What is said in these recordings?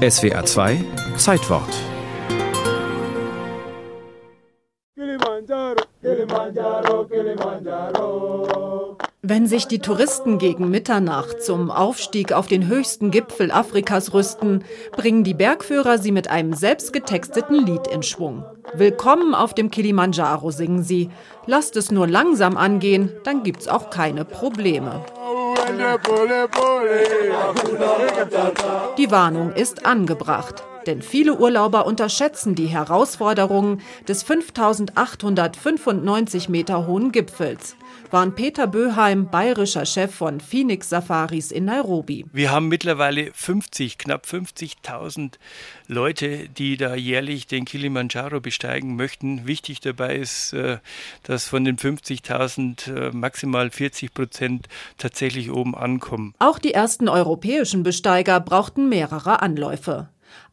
SWR 2 Zeitwort. Wenn sich die Touristen gegen Mitternacht zum Aufstieg auf den höchsten Gipfel Afrikas rüsten, bringen die Bergführer sie mit einem selbstgetexteten Lied in Schwung. Willkommen auf dem Kilimanjaro singen sie. Lasst es nur langsam angehen, dann gibt's auch keine Probleme. Die Warnung ist angebracht. Denn viele Urlauber unterschätzen die Herausforderungen des 5895 Meter hohen Gipfels waren Peter Böheim, bayerischer Chef von Phoenix Safaris in Nairobi. Wir haben mittlerweile 50, knapp 50.000 Leute, die da jährlich den Kilimanjaro besteigen möchten. Wichtig dabei ist, äh, dass von den 50.000 äh, maximal 40 Prozent tatsächlich oben ankommen. Auch die ersten europäischen Besteiger brauchten mehrere Anläufe.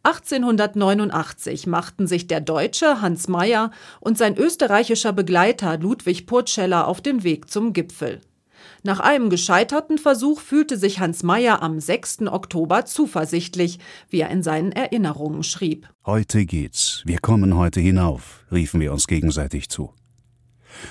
1889 machten sich der Deutsche Hans Meyer und sein österreichischer Begleiter Ludwig Purtscheller auf den Weg zum Gipfel. Nach einem gescheiterten Versuch fühlte sich Hans Meyer am 6. Oktober zuversichtlich, wie er in seinen Erinnerungen schrieb. Heute geht's, wir kommen heute hinauf, riefen wir uns gegenseitig zu.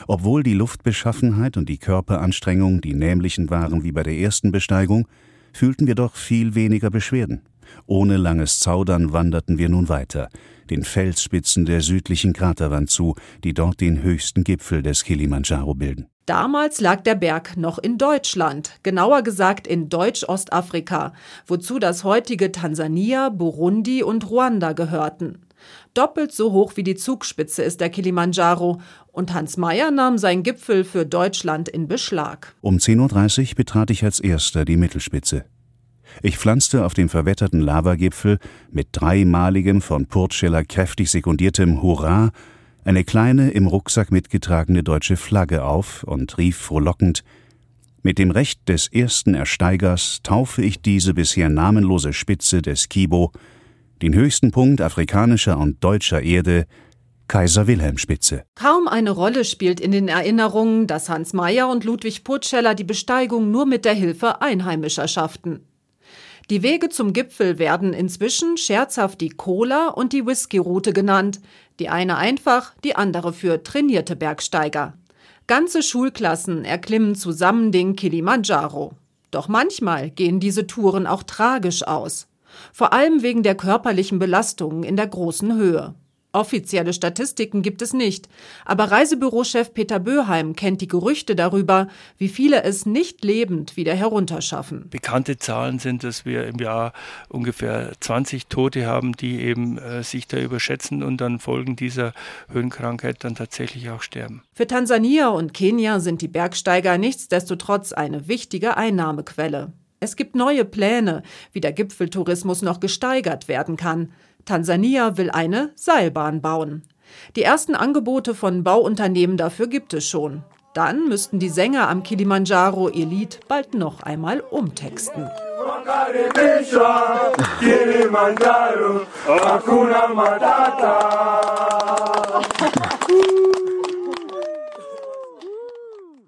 Obwohl die Luftbeschaffenheit und die Körperanstrengung die nämlichen waren wie bei der ersten Besteigung, fühlten wir doch viel weniger Beschwerden. Ohne langes Zaudern wanderten wir nun weiter, den Felsspitzen der südlichen Kraterwand zu, die dort den höchsten Gipfel des Kilimanjaro bilden. Damals lag der Berg noch in Deutschland, genauer gesagt in Deutsch-Ostafrika, wozu das heutige Tansania, Burundi und Ruanda gehörten. Doppelt so hoch wie die Zugspitze ist der Kilimanjaro und Hans Meyer nahm seinen Gipfel für Deutschland in Beschlag. Um 10.30 Uhr betrat ich als erster die Mittelspitze. Ich pflanzte auf dem verwetterten Lavagipfel mit dreimaligem von Purtscheller kräftig sekundiertem Hurra eine kleine im Rucksack mitgetragene deutsche Flagge auf und rief frohlockend Mit dem Recht des ersten Ersteigers taufe ich diese bisher namenlose Spitze des Kibo, den höchsten Punkt afrikanischer und deutscher Erde, Kaiser Wilhelm Spitze. Kaum eine Rolle spielt in den Erinnerungen, dass Hans Meyer und Ludwig Purtscheller die Besteigung nur mit der Hilfe Einheimischer schafften. Die Wege zum Gipfel werden inzwischen scherzhaft die Cola- und die Whisky-Route genannt. Die eine einfach, die andere für trainierte Bergsteiger. Ganze Schulklassen erklimmen zusammen den Kilimanjaro. Doch manchmal gehen diese Touren auch tragisch aus. Vor allem wegen der körperlichen Belastungen in der großen Höhe. Offizielle Statistiken gibt es nicht, aber Reisebürochef Peter Böheim kennt die Gerüchte darüber, wie viele es nicht lebend wieder herunterschaffen. Bekannte Zahlen sind, dass wir im Jahr ungefähr 20 Tote haben, die eben äh, sich da überschätzen und dann Folgen dieser Höhenkrankheit dann tatsächlich auch sterben. Für Tansania und Kenia sind die Bergsteiger nichtsdestotrotz eine wichtige Einnahmequelle. Es gibt neue Pläne, wie der Gipfeltourismus noch gesteigert werden kann. Tansania will eine Seilbahn bauen. Die ersten Angebote von Bauunternehmen dafür gibt es schon. Dann müssten die Sänger am Kilimanjaro ihr Lied bald noch einmal umtexten. Kilimanjaro, matata.